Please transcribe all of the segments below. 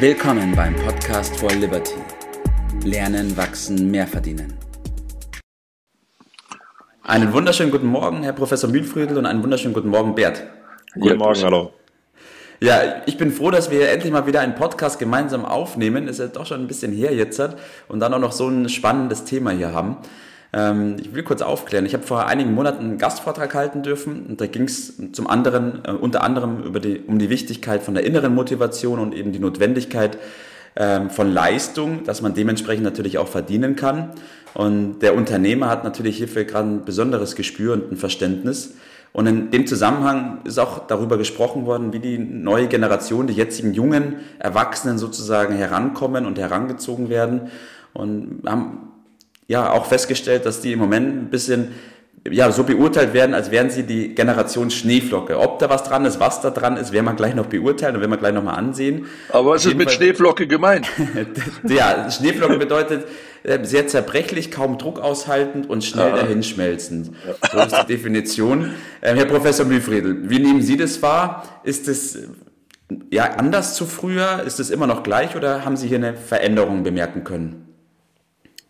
Willkommen beim Podcast for Liberty. Lernen, wachsen, mehr verdienen. Einen wunderschönen guten Morgen, Herr Professor Mühlfrödel, und einen wunderschönen guten Morgen, Bert. Guten Morgen, hallo. Ja, ich bin froh, dass wir endlich mal wieder einen Podcast gemeinsam aufnehmen. Ist ja doch schon ein bisschen her jetzt und dann auch noch so ein spannendes Thema hier haben. Ähm, ich will kurz aufklären. Ich habe vor einigen Monaten einen Gastvortrag halten dürfen und da ging es zum anderen, äh, unter anderem über die, um die Wichtigkeit von der inneren Motivation und eben die Notwendigkeit ähm, von Leistung, dass man dementsprechend natürlich auch verdienen kann. Und der Unternehmer hat natürlich hierfür gerade ein besonderes Gespür und ein Verständnis. Und in dem Zusammenhang ist auch darüber gesprochen worden, wie die neue Generation, die jetzigen jungen Erwachsenen sozusagen herankommen und herangezogen werden. Und haben ja auch festgestellt, dass die im Moment ein bisschen ja, so beurteilt werden, als wären sie die Generation Schneeflocke. Ob da was dran ist, was da dran ist, werden wir gleich noch beurteilen und werden wir gleich noch mal ansehen. Aber was ist mit Schneeflocke gemeint? ja, Schneeflocke bedeutet äh, sehr zerbrechlich, kaum Druck aushaltend und schnell Aha. dahinschmelzend. So ist die Definition. Ähm, Herr Professor Mühlfriedel, wie nehmen Sie das wahr? Ist es ja anders zu früher? Ist es immer noch gleich oder haben Sie hier eine Veränderung bemerken können?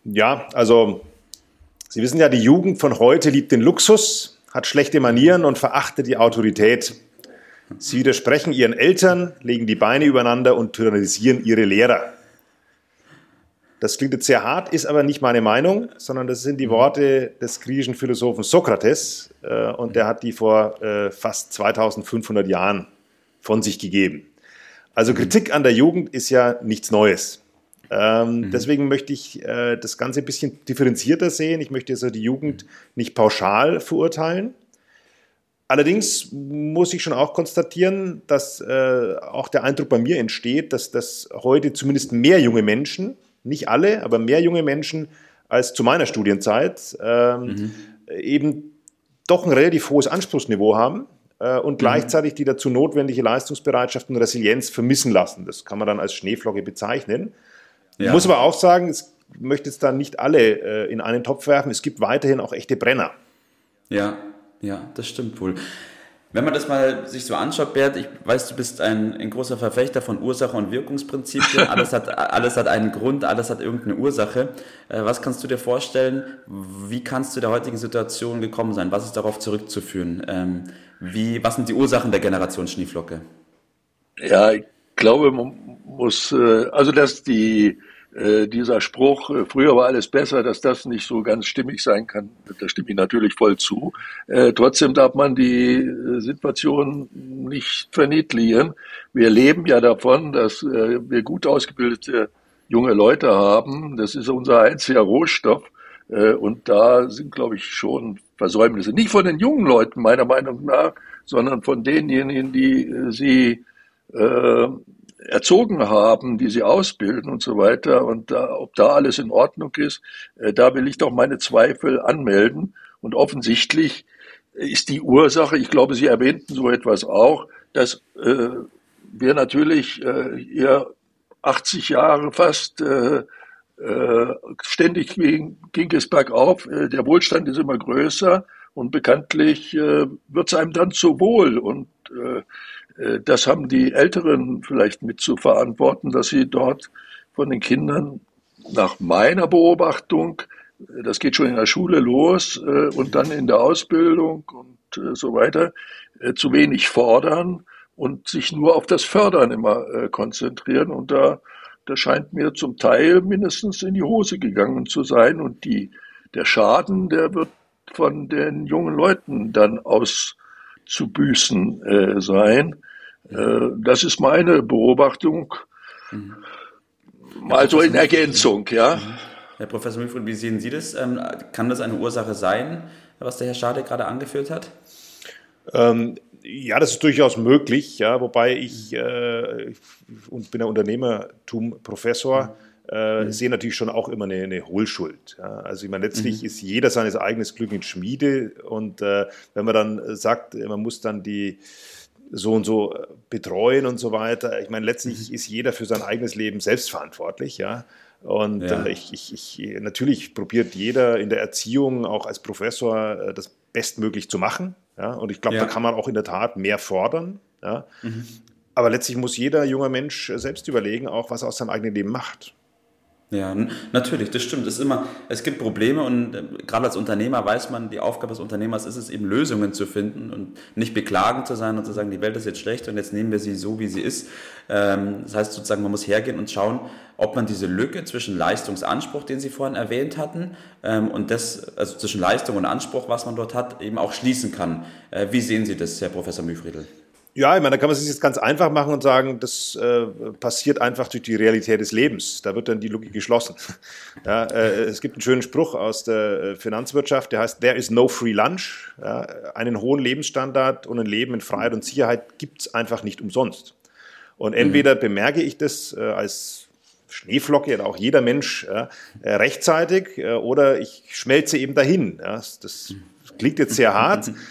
Ja, also Sie wissen ja, die Jugend von heute liebt den Luxus, hat schlechte Manieren und verachtet die Autorität. Sie widersprechen ihren Eltern, legen die Beine übereinander und tyrannisieren ihre Lehrer. Das klingt jetzt sehr hart, ist aber nicht meine Meinung, sondern das sind die Worte des griechischen Philosophen Sokrates äh, und der hat die vor äh, fast 2500 Jahren von sich gegeben. Also Kritik an der Jugend ist ja nichts Neues. Ähm, mhm. Deswegen möchte ich äh, das Ganze ein bisschen differenzierter sehen. Ich möchte also die Jugend nicht pauschal verurteilen. Allerdings muss ich schon auch konstatieren, dass äh, auch der Eindruck bei mir entsteht, dass, dass heute zumindest mehr junge Menschen, nicht alle, aber mehr junge Menschen als zu meiner Studienzeit ähm, mhm. eben doch ein relativ hohes Anspruchsniveau haben äh, und mhm. gleichzeitig die dazu notwendige Leistungsbereitschaft und Resilienz vermissen lassen. Das kann man dann als Schneeflocke bezeichnen. Ja. Muss aber auch sagen, ich möchte jetzt da nicht alle äh, in einen Topf werfen. Es gibt weiterhin auch echte Brenner. Ja, ja, das stimmt wohl. Wenn man das mal sich so anschaut, Bert, ich weiß, du bist ein, ein großer Verfechter von Ursache- und Wirkungsprinzipien. Alles hat, alles hat einen Grund, alles hat irgendeine Ursache. Äh, was kannst du dir vorstellen? Wie kannst du der heutigen Situation gekommen sein? Was ist darauf zurückzuführen? Ähm, wie, was sind die Ursachen der Generation Schneeflocke? Ja, ich glaube, man muss, äh, also dass die äh, dieser Spruch, äh, früher war alles besser, dass das nicht so ganz stimmig sein kann, da stimme ich natürlich voll zu. Äh, trotzdem darf man die äh, Situation nicht verniedligen. Wir leben ja davon, dass wir gut ausgebildete junge Leute haben. Das ist unser einziger Rohstoff. Und da sind, glaube ich, schon Versäumnisse. Nicht von den jungen Leuten, meiner Meinung nach, sondern von denjenigen, die sie erzogen haben, die sie ausbilden und so weiter. Und da, ob da alles in Ordnung ist, äh, da will ich doch meine Zweifel anmelden. Und offensichtlich ist die Ursache, ich glaube, Sie erwähnten so etwas auch, dass äh, wir natürlich äh, hier 80 Jahre fast äh, äh, ständig ging, ging es bergauf, äh, der Wohlstand ist immer größer und bekanntlich äh, wird es einem dann zu wohl und äh, das haben die Älteren vielleicht mit zu verantworten, dass sie dort von den Kindern nach meiner Beobachtung, äh, das geht schon in der Schule los äh, und dann in der Ausbildung und so weiter, zu wenig fordern und sich nur auf das Fördern immer konzentrieren. Und da, das scheint mir zum Teil mindestens in die Hose gegangen zu sein. Und die, der Schaden, der wird von den jungen Leuten dann auszubüßen äh, sein. Äh, das ist meine Beobachtung. Mhm. Mal so in Ergänzung, ja. Mhm. Herr Professor Mühlfried, wie sehen Sie das? Ähm, kann das eine Ursache sein, was der Herr Schade gerade angeführt hat? Ähm, ja, das ist durchaus möglich, ja, wobei ich, äh, und bin ja Unternehmertum-Professor, mhm. äh, mhm. sehe natürlich schon auch immer eine, eine Hohlschuld. Ja. Also ich meine, letztlich mhm. ist jeder seines eigenen Glück Schmiede und äh, wenn man dann sagt, man muss dann die so und so äh, betreuen und so weiter. Ich meine, letztlich mhm. ist jeder für sein eigenes Leben selbstverantwortlich, ja. Und ja. Äh, ich, ich, ich, natürlich probiert jeder in der Erziehung auch als Professor äh, das bestmöglich zu machen. Ja? Und ich glaube, ja. da kann man auch in der Tat mehr fordern. Ja? Mhm. aber letztlich muss jeder junger Mensch selbst überlegen, auch was er aus seinem eigenen Leben macht. Ja, natürlich, das stimmt. Es, ist immer, es gibt Probleme und äh, gerade als Unternehmer weiß man, die Aufgabe des Unternehmers ist es eben Lösungen zu finden und nicht beklagend zu sein und zu sagen, die Welt ist jetzt schlecht und jetzt nehmen wir sie so, wie sie ist. Ähm, das heißt sozusagen, man muss hergehen und schauen, ob man diese Lücke zwischen Leistungsanspruch, den Sie vorhin erwähnt hatten, ähm, und das, also zwischen Leistung und Anspruch, was man dort hat, eben auch schließen kann. Äh, wie sehen Sie das, Herr Professor Mühfriedl? Ja, ich meine, da kann man es sich jetzt ganz einfach machen und sagen, das äh, passiert einfach durch die Realität des Lebens. Da wird dann die Logik geschlossen. Ja, äh, es gibt einen schönen Spruch aus der äh, Finanzwirtschaft, der heißt, there is no free lunch. Ja, einen hohen Lebensstandard und ein Leben in Freiheit und Sicherheit gibt es einfach nicht umsonst. Und entweder mhm. bemerke ich das äh, als Schneeflocke oder auch jeder Mensch äh, rechtzeitig äh, oder ich schmelze eben dahin. Ja, das, das klingt jetzt sehr hart.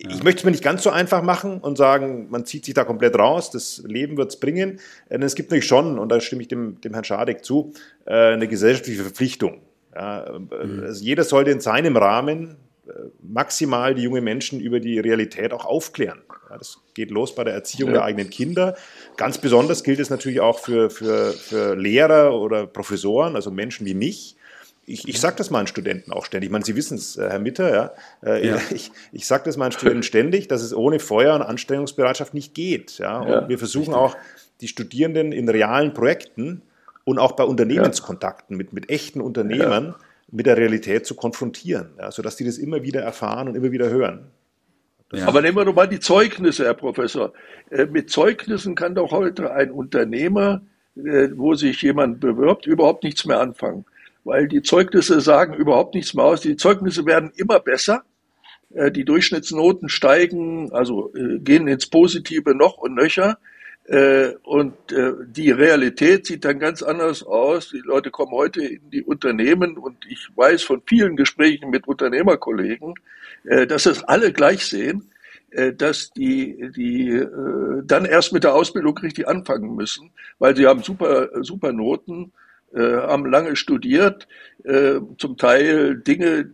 Ich möchte es mir nicht ganz so einfach machen und sagen, man zieht sich da komplett raus, das Leben wird es bringen. Denn es gibt natürlich schon, und da stimme ich dem, dem Herrn Schadek zu, äh, eine gesellschaftliche Verpflichtung. Ja, mhm. also jeder sollte in seinem Rahmen äh, maximal die jungen Menschen über die Realität auch aufklären. Ja, das geht los bei der Erziehung ja. der eigenen Kinder. Ganz besonders gilt es natürlich auch für, für, für Lehrer oder Professoren, also Menschen wie mich, ich, ich sage das meinen Studenten auch ständig. Ich meine, Sie wissen es, äh, Herr Mitter, ja. Äh, ja. Ich, ich sage das meinen Studenten ständig, dass es ohne Feuer und Anstrengungsbereitschaft nicht geht. Ja. Und ja, wir versuchen richtig. auch, die Studierenden in realen Projekten und auch bei Unternehmenskontakten mit, mit echten Unternehmern mit der Realität zu konfrontieren, ja, sodass die das immer wieder erfahren und immer wieder hören. Ja. Aber nehmen wir doch mal die Zeugnisse, Herr Professor. Äh, mit Zeugnissen kann doch heute ein Unternehmer, wo sich jemand bewirbt, überhaupt nichts mehr anfangen weil die Zeugnisse sagen überhaupt nichts mehr aus. Die Zeugnisse werden immer besser. Äh, die Durchschnittsnoten steigen, also äh, gehen ins Positive noch und nöcher. Äh, und die Realität sieht dann ganz anders aus. Die Leute kommen heute in die Unternehmen und ich weiß von vielen Gesprächen mit Unternehmerkollegen, dass es alle gleich sehen, dass die, die dann erst mit der Ausbildung richtig anfangen müssen, weil sie haben super, super Noten haben lange studiert, äh, zum Teil Dinge,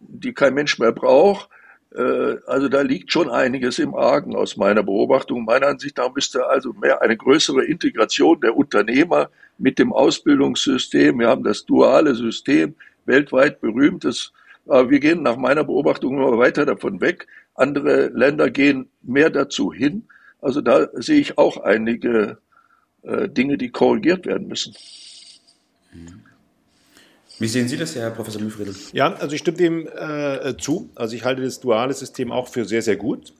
die kein Mensch mehr braucht. Äh, also da liegt schon einiges im Argen aus meiner Beobachtung. Meiner Ansicht nach müsste also mehr eine größere Integration der Unternehmer mit dem Ausbildungssystem. Wir haben das duale System, weltweit berühmtes. Aber wir gehen nach meiner Beobachtung immer weiter davon weg. Andere Länder gehen mehr dazu hin. Also da sehe ich auch einige äh, Dinge, die korrigiert werden müssen. Wie sehen Sie das, Herr Professor Müfriedl? Ja, also ich stimme dem äh, zu. Also ich halte das duale System auch für sehr, sehr gut.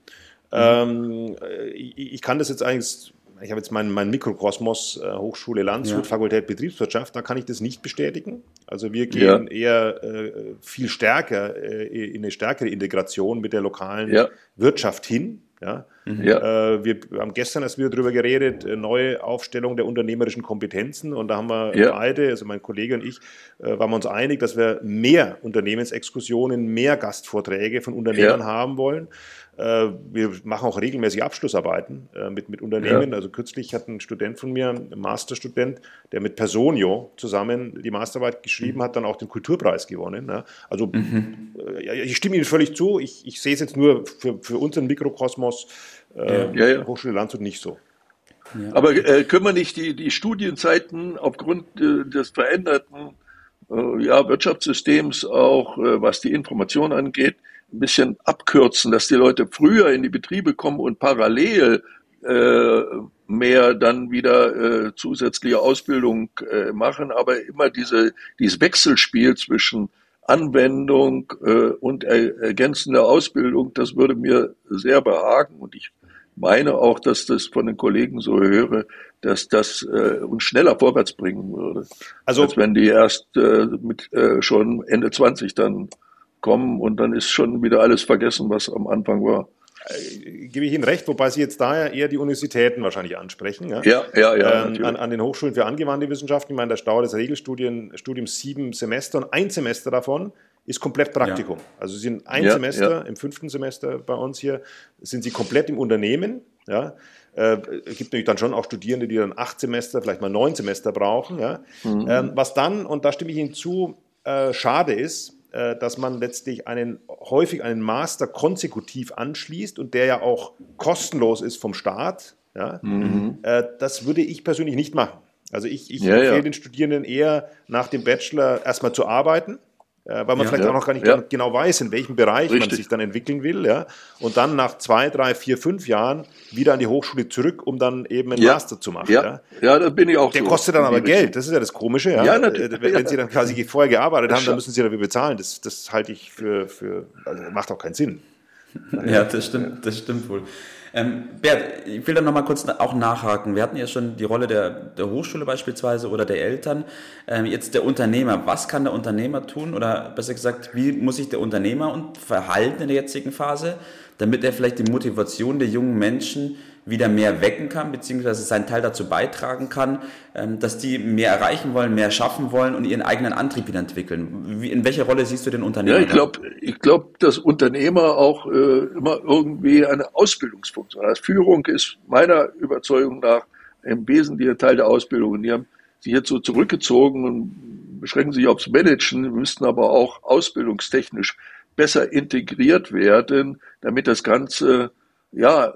Mhm. Ähm, ich, ich, kann das jetzt eigentlich, ich habe jetzt meinen mein Mikrokosmos, äh, Hochschule Landshut, ja. Fakultät Betriebswirtschaft, da kann ich das nicht bestätigen. Also wir gehen ja. eher äh, viel stärker äh, in eine stärkere Integration mit der lokalen ja. Wirtschaft hin. Ja? Mhm. ja. Äh, wir haben gestern erst wieder darüber geredet, äh, neue Aufstellung der unternehmerischen Kompetenzen. Und da haben wir ja. beide, also mein Kollege und ich, äh, waren wir uns einig, dass wir mehr Unternehmensexkursionen, mehr Gastvorträge von Unternehmern ja. haben wollen. Äh, wir machen auch regelmäßig Abschlussarbeiten äh, mit, mit Unternehmen. Ja. Also kürzlich hat ein Student von mir, ein Masterstudent, der mit Personio zusammen die Masterarbeit geschrieben mhm. hat, dann auch den Kulturpreis gewonnen. Also mhm. Äh, ich stimme Ihnen völlig zu. Ich, ich sehe es jetzt nur für, für unseren Mikrokosmos äh, ja, ja. Hochschule Landshut nicht so. Ja. Aber äh, können wir nicht die, die Studienzeiten aufgrund äh, des veränderten äh, ja, Wirtschaftssystems, auch was die Information angeht, ein bisschen abkürzen, dass die Leute früher in die Betriebe kommen und parallel äh, mehr dann wieder äh, zusätzliche Ausbildung äh, machen, aber immer diese, dieses Wechselspiel zwischen Anwendung äh, und ergänzender Ausbildung, das würde mir sehr behagen und ich meine auch, dass das von den Kollegen so höre, dass das äh, uns schneller vorwärts bringen würde. Also als wenn die erst äh, mit äh, schon Ende 20 dann kommen und dann ist schon wieder alles vergessen, was am Anfang war. Äh, gebe ich Ihnen recht, wobei Sie jetzt daher eher die Universitäten wahrscheinlich ansprechen. Ja, ja, ja. ja ähm, an, an, den Hochschulen für angewandte Wissenschaften. Ich meine, da dauert das Regelstudium sieben Semester und ein Semester davon ist komplett Praktikum. Ja. Also Sie sind ein ja, Semester, ja. im fünften Semester bei uns hier, sind Sie komplett im Unternehmen. Ja. Äh, es gibt natürlich dann schon auch Studierende, die dann acht Semester, vielleicht mal neun Semester brauchen. Ja. Mhm. Ähm, was dann, und da stimme ich Ihnen zu, äh, schade ist, dass man letztlich einen, häufig einen Master konsekutiv anschließt und der ja auch kostenlos ist vom Staat. Ja? Mhm. Äh, das würde ich persönlich nicht machen. Also ich, ich ja, empfehle ja. den Studierenden eher nach dem Bachelor erstmal zu arbeiten, äh, weil man ja, vielleicht auch noch gar nicht genau weiß, in welchem Bereich Richtig. man sich dann entwickeln will. Ja? Und dann nach zwei, drei, vier, fünf Jahren wieder an die Hochschule zurück, um dann eben einen Master zu machen. Ja, ja? da bin ich auch Der so. kostet dann aber Geld, das ist ja das Komische. Ja? Ja, natürlich. Äh, wenn, wenn Sie dann quasi vorher gearbeitet haben, dann müssen Sie dafür bezahlen. Das, das halte ich für, für also macht auch keinen Sinn. Ja, das stimmt, das stimmt wohl. Ähm, Bert, ich will da nochmal kurz auch nachhaken. Wir hatten ja schon die Rolle der, der Hochschule beispielsweise oder der Eltern. Ähm, jetzt der Unternehmer. Was kann der Unternehmer tun? Oder besser gesagt, wie muss sich der Unternehmer verhalten in der jetzigen Phase, damit er vielleicht die Motivation der jungen Menschen wieder mehr wecken kann, beziehungsweise seinen Teil dazu beitragen kann, ähm, dass die mehr erreichen wollen, mehr schaffen wollen und ihren eigenen Antrieb wieder entwickeln. Wie, in welcher Rolle siehst du den Unternehmer? Ja, ich glaube, ich glaub, dass Unternehmer auch äh, immer irgendwie eine Ausbildungsfunktion haben. Führung ist meiner Überzeugung nach im wesentlichen Teil der Ausbildung. Und die haben sich jetzt so zurückgezogen und beschränken sich aufs Managen, müssten aber auch ausbildungstechnisch besser integriert werden, damit das Ganze ja,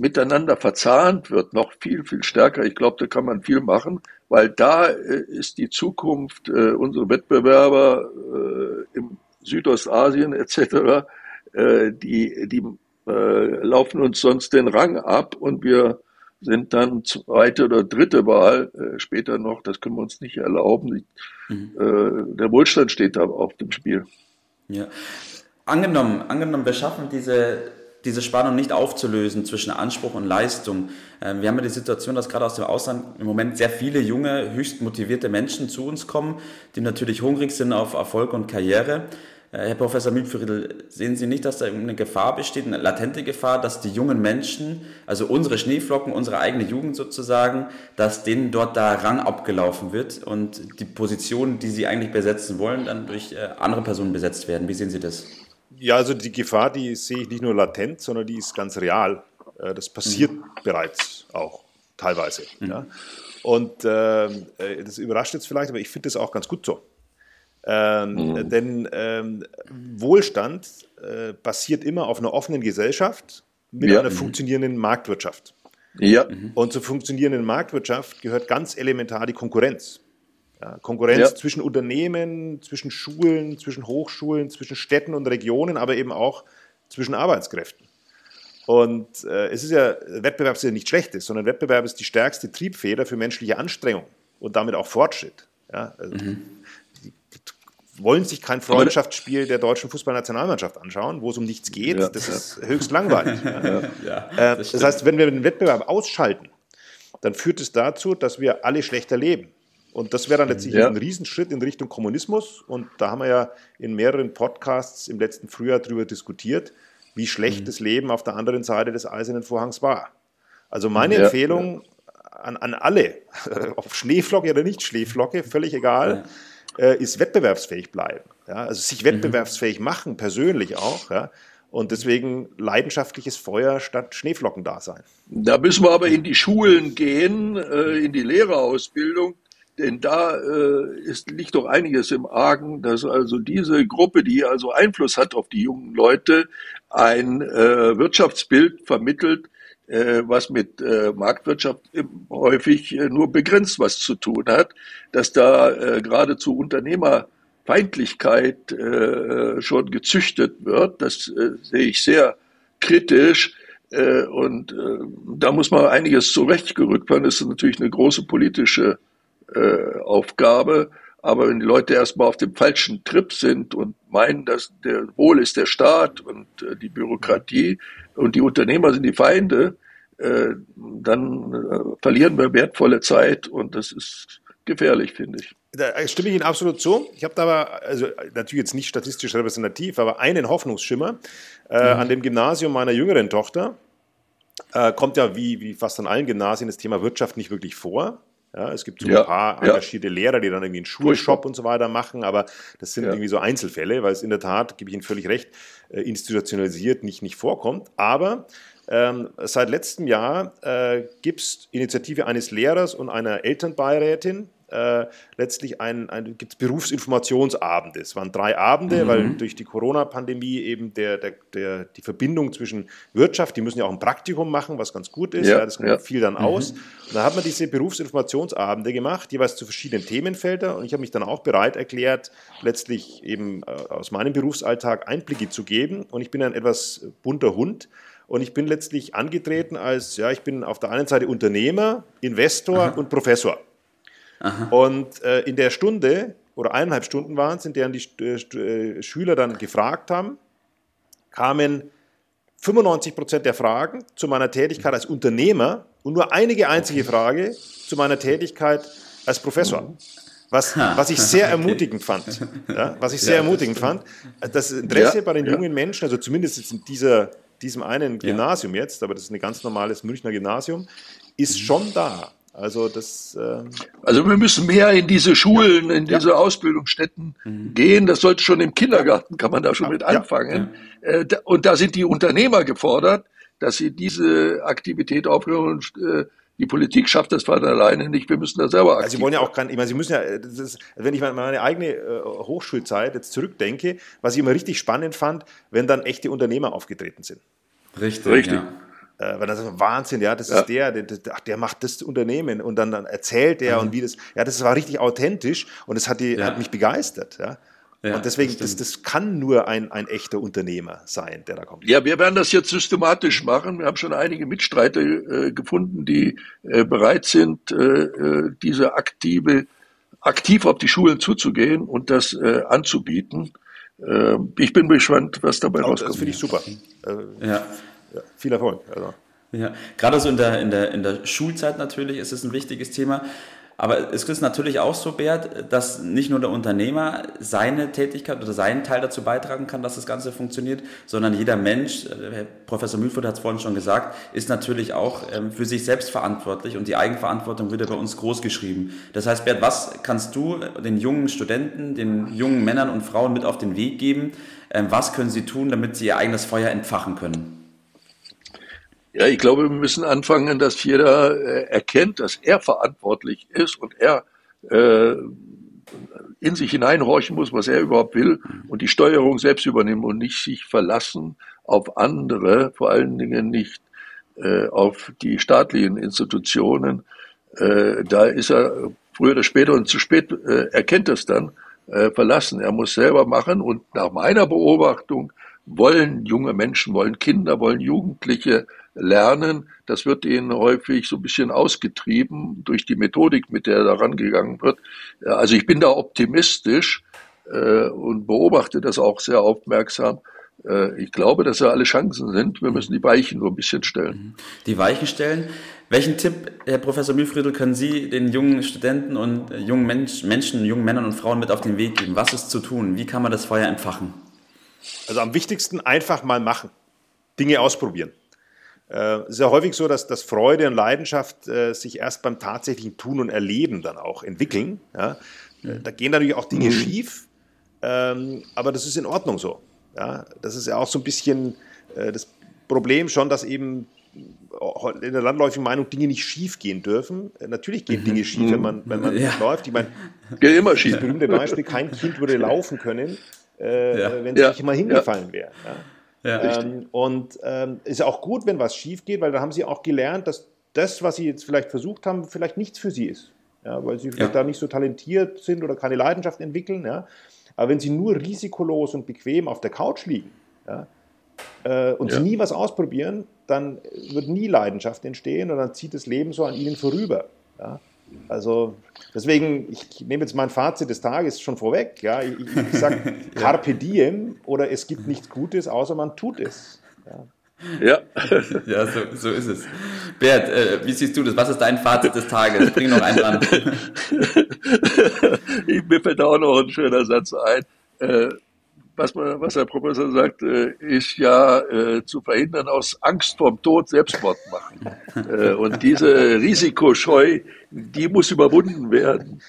miteinander verzahnt wird, noch viel, viel stärker. Ich glaube, da kann man viel machen, weil da äh, ist die Zukunft, äh, unsere Wettbewerber äh, im Südostasien etc., äh, die, die äh, laufen uns sonst den Rang ab und wir sind dann zweite oder dritte Wahl äh, später noch. Das können wir uns nicht erlauben. Mhm. Äh, der Wohlstand steht da auf dem Spiel. Ja. Angenommen, angenommen, wir schaffen diese diese Spannung nicht aufzulösen zwischen Anspruch und Leistung. Ähm, wir haben ja die Situation, dass gerade aus dem Ausland im Moment sehr viele junge, höchst motivierte Menschen zu uns kommen, die natürlich hungrig sind auf Erfolg und Karriere. Äh, Herr Professor Mühlfriedl, sehen Sie nicht, dass da eine Gefahr besteht, eine latente Gefahr, dass die jungen Menschen, also unsere Schneeflocken, unsere eigene Jugend sozusagen, dass denen dort da Rang abgelaufen wird und die Positionen, die sie eigentlich besetzen wollen, dann durch äh, andere Personen besetzt werden? Wie sehen Sie das? Ja, also die Gefahr, die sehe ich nicht nur latent, sondern die ist ganz real. Äh, das passiert mhm. bereits auch teilweise. Mhm. Ja. Und ähm, äh, das überrascht jetzt vielleicht, aber ich finde das auch ganz gut so. Ähm, mhm. Denn ähm, Wohlstand äh, basiert immer auf einer offenen Gesellschaft mit ja. einer funktionierenden Marktwirtschaft. Ja. Und zur funktionierenden Marktwirtschaft gehört ganz elementar die Konkurrenz. Konkurrenz ja. zwischen Unternehmen, zwischen Schulen, zwischen Hochschulen, zwischen Städten und Regionen, aber eben auch zwischen Arbeitskräften. Und äh, es ist ja, Wettbewerb ist ja nicht schlechtes, sondern Wettbewerb ist die stärkste Triebfeder für menschliche Anstrengung und damit auch Fortschritt. Ja, also mhm. die, die, wollen sich kein Freundschaftsspiel der deutschen Fußballnationalmannschaft anschauen, wo es um nichts geht. Ja. Das ist höchst langweilig. ja. Äh, das, das heißt, wenn wir den Wettbewerb ausschalten, dann führt es dazu, dass wir alle schlechter leben. Und das wäre dann letztlich ja. ein Riesenschritt in Richtung Kommunismus. Und da haben wir ja in mehreren Podcasts im letzten Frühjahr darüber diskutiert, wie schlecht mhm. das Leben auf der anderen Seite des Eisernen Vorhangs war. Also meine ja, Empfehlung ja. An, an alle, ob Schneeflocke oder nicht Schneeflocke, völlig egal, äh, ist wettbewerbsfähig bleiben. Ja? Also sich mhm. wettbewerbsfähig mhm. machen, persönlich auch. Ja? Und deswegen leidenschaftliches Feuer statt Schneeflocken da sein. Da müssen wir aber in die Schulen gehen, äh, in die Lehrerausbildung. Denn da äh, ist, liegt doch einiges im Argen, dass also diese Gruppe, die also Einfluss hat auf die jungen Leute, ein äh, Wirtschaftsbild vermittelt, äh, was mit äh, Marktwirtschaft häufig äh, nur begrenzt was zu tun hat, dass da äh, geradezu Unternehmerfeindlichkeit äh, schon gezüchtet wird. Das äh, sehe ich sehr kritisch. Äh, und äh, da muss man einiges zurechtgerückt werden. Das ist natürlich eine große politische äh, Aufgabe. Aber wenn die Leute erstmal auf dem falschen Trip sind und meinen, dass der Wohl ist der Staat und äh, die Bürokratie und die Unternehmer sind die Feinde, äh, dann äh, verlieren wir wertvolle Zeit und das ist gefährlich, finde ich. Da stimme ich Ihnen absolut zu. Ich habe da aber, also natürlich jetzt nicht statistisch repräsentativ, aber einen Hoffnungsschimmer. Äh, mhm. An dem Gymnasium meiner jüngeren Tochter äh, kommt ja wie, wie fast an allen Gymnasien das Thema Wirtschaft nicht wirklich vor. Ja, es gibt so ja, ein paar engagierte ja. Lehrer, die dann irgendwie einen Schulshop und so weiter machen, aber das sind irgendwie so Einzelfälle, weil es in der Tat, gebe ich Ihnen völlig recht, äh, institutionalisiert nicht, nicht vorkommt. Aber ähm, seit letztem Jahr äh, gibt es Initiative eines Lehrers und einer Elternbeirätin, äh, letztlich ein, ein gibt's Berufsinformationsabende. Es waren drei Abende, mhm. weil durch die Corona-Pandemie eben der, der, der, die Verbindung zwischen Wirtschaft, die müssen ja auch ein Praktikum machen, was ganz gut ist, ja, ja das ja. fiel dann mhm. aus. Und da hat man diese Berufsinformationsabende gemacht, jeweils zu verschiedenen Themenfeldern und ich habe mich dann auch bereit erklärt, letztlich eben äh, aus meinem Berufsalltag Einblicke zu geben und ich bin ein etwas bunter Hund. Und ich bin letztlich angetreten als, ja, ich bin auf der einen Seite Unternehmer, Investor Aha. und Professor. Aha. Und äh, in der Stunde oder eineinhalb Stunden waren es, in deren die äh, äh, Schüler dann gefragt haben, kamen 95 Prozent der Fragen zu meiner Tätigkeit als Unternehmer und nur einige einzige Frage zu meiner Tätigkeit als Professor. Was, was ich sehr ermutigend fand. Ja, was ich sehr ja, ermutigend fand. Das Interesse ja, bei den jungen Menschen, also zumindest in dieser, diesem einen Gymnasium jetzt, aber das ist ein ganz normales Münchner Gymnasium, ist schon da. Also das. Äh also wir müssen mehr in diese Schulen, in diese ja. Ausbildungsstätten mhm. gehen. Das sollte schon im Kindergarten, kann man da schon ja. mit anfangen. Ja. Äh, und da sind die Unternehmer gefordert, dass sie diese Aktivität aufhören und äh, die Politik schafft das von alleine nicht. Wir müssen da selber aktiv Also Sie wollen ja auch kein, ich meine, Sie müssen ja, ist, wenn ich an meine eigene äh, Hochschulzeit jetzt zurückdenke, was ich immer richtig spannend fand, wenn dann echte Unternehmer aufgetreten sind. Richtig. Richtig. Ja. Äh, weil das ist Wahnsinn, ja, das ja. ist der, der, der, der, macht das Unternehmen und dann, dann erzählt er mhm. und wie das, ja, das war richtig authentisch und es hat, die, ja. hat mich begeistert, ja. Ja, und deswegen, das, das, das, kann nur ein, ein echter Unternehmer sein, der da kommt. Ja, wir werden das jetzt systematisch machen. Wir haben schon einige Mitstreiter äh, gefunden, die äh, bereit sind, äh, äh diese aktive, aktiv auf die Schulen zuzugehen und das äh, anzubieten. Äh, ich bin gespannt, was dabei Auch rauskommt. Das finde ich super. ja ja, viel Erfolg. Also. Ja, gerade so in der, in, der, in der Schulzeit natürlich ist es ein wichtiges Thema. Aber es ist natürlich auch so, Bert, dass nicht nur der Unternehmer seine Tätigkeit oder seinen Teil dazu beitragen kann, dass das Ganze funktioniert, sondern jeder Mensch, äh, Professor Mühlfurt hat es vorhin schon gesagt, ist natürlich auch ähm, für sich selbst verantwortlich und die Eigenverantwortung wird ja bei uns groß geschrieben. Das heißt, Bert, was kannst du den jungen Studenten, den jungen Männern und Frauen mit auf den Weg geben? Ähm, was können sie tun, damit sie ihr eigenes Feuer entfachen können? Ja, ich glaube, wir müssen anfangen, dass jeder äh, erkennt, dass er verantwortlich ist und er äh, in sich hineinhorchen muss, was er überhaupt will und die Steuerung selbst übernehmen und nicht sich verlassen auf andere, vor allen Dingen nicht äh, auf die staatlichen Institutionen. Äh, da ist er früher oder später und zu spät äh, erkennt es dann äh, verlassen. Er muss selber machen und nach meiner Beobachtung wollen junge Menschen, wollen Kinder, wollen Jugendliche lernen. Das wird ihnen häufig so ein bisschen ausgetrieben durch die Methodik, mit der da rangegangen wird. Also ich bin da optimistisch äh, und beobachte das auch sehr aufmerksam. Äh, ich glaube, dass da alle Chancen sind. Wir müssen die Weichen nur ein bisschen stellen. Mhm. Die Weichen stellen. Welchen Tipp, Herr Professor Mühlfriedl, können Sie den jungen Studenten und jungen Mensch, Menschen, jungen Männern und Frauen mit auf den Weg geben? Was ist zu tun? Wie kann man das Feuer entfachen? Also am wichtigsten einfach mal machen. Dinge ausprobieren. Äh, es ist ja häufig so, dass, dass Freude und Leidenschaft äh, sich erst beim tatsächlichen Tun und Erleben dann auch entwickeln. Ja? Äh, da gehen natürlich auch Dinge mhm. schief, ähm, aber das ist in Ordnung so. Ja? Das ist ja auch so ein bisschen äh, das Problem schon, dass eben in der landläufigen Meinung Dinge nicht schief gehen dürfen. Natürlich gehen mhm. Dinge schief, wenn man, wenn man ja. läuft. Ich meine, Geht immer schief. Das berühmte Beispiel, kein Kind würde laufen können, äh, ja. wenn es ja. nicht mal hingefallen wäre. Ja? Ja, ähm, und ähm, ist auch gut, wenn was schief geht, weil da haben sie auch gelernt, dass das, was sie jetzt vielleicht versucht haben, vielleicht nichts für sie ist. Ja, weil sie vielleicht ja. da nicht so talentiert sind oder keine Leidenschaft entwickeln. Ja. Aber wenn sie nur risikolos und bequem auf der Couch liegen ja, äh, und sie nie was ausprobieren, dann wird nie Leidenschaft entstehen und dann zieht das Leben so an ihnen vorüber. Ja. Also deswegen, ich nehme jetzt mein Fazit des Tages schon vorweg. Ja, ich, ich sage Carpe diem oder es gibt nichts Gutes, außer man tut es. Ja. Ja, ja so, so ist es. Bert, äh, wie siehst du das? Was ist dein Fazit des Tages? Bring noch einen dran. ich, mir fällt auch noch ein schöner Satz ein. Äh, was, man, was der Professor sagt, äh, ist ja äh, zu verhindern, aus Angst vorm Tod Selbstmord machen. Äh, und diese Risikoscheu, die muss überwunden werden.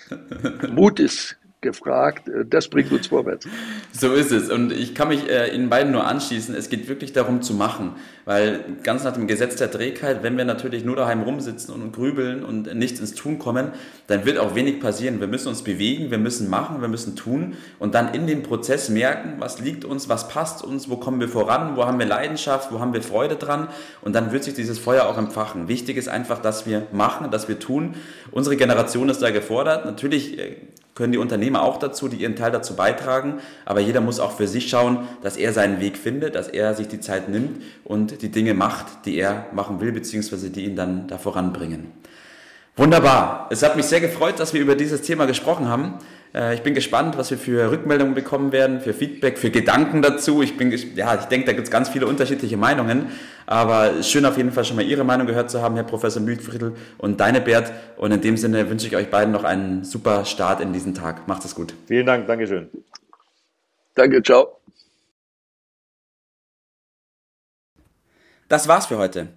Mut ist gefragt. Äh, das bringt uns vorwärts. So ist es. Und ich kann mich äh, Ihnen beiden nur anschließen. Es geht wirklich darum zu machen. Weil ganz nach dem Gesetz der Trägheit, wenn wir natürlich nur daheim rumsitzen und grübeln und nichts ins Tun kommen, dann wird auch wenig passieren. Wir müssen uns bewegen, wir müssen machen, wir müssen tun und dann in dem Prozess merken, was liegt uns, was passt uns, wo kommen wir voran, wo haben wir Leidenschaft, wo haben wir Freude dran und dann wird sich dieses Feuer auch empfachen. Wichtig ist einfach, dass wir machen, dass wir tun. Unsere Generation ist da gefordert. Natürlich äh, können die Unternehmer auch dazu, die ihren Teil dazu beitragen. Aber jeder muss auch für sich schauen, dass er seinen Weg findet, dass er sich die Zeit nimmt und die Dinge macht, die er machen will, beziehungsweise die ihn dann da voranbringen. Wunderbar. Es hat mich sehr gefreut, dass wir über dieses Thema gesprochen haben. Äh, ich bin gespannt, was wir für Rückmeldungen bekommen werden, für Feedback, für Gedanken dazu. Ich bin, ja, ich denke, da gibt es ganz viele unterschiedliche Meinungen. Aber schön auf jeden Fall schon mal Ihre Meinung gehört zu haben, Herr Professor Mühlfriedl und deine Bert. Und in dem Sinne wünsche ich euch beiden noch einen super Start in diesen Tag. Macht es gut. Vielen Dank. Dankeschön. Danke. Ciao. Das war's für heute.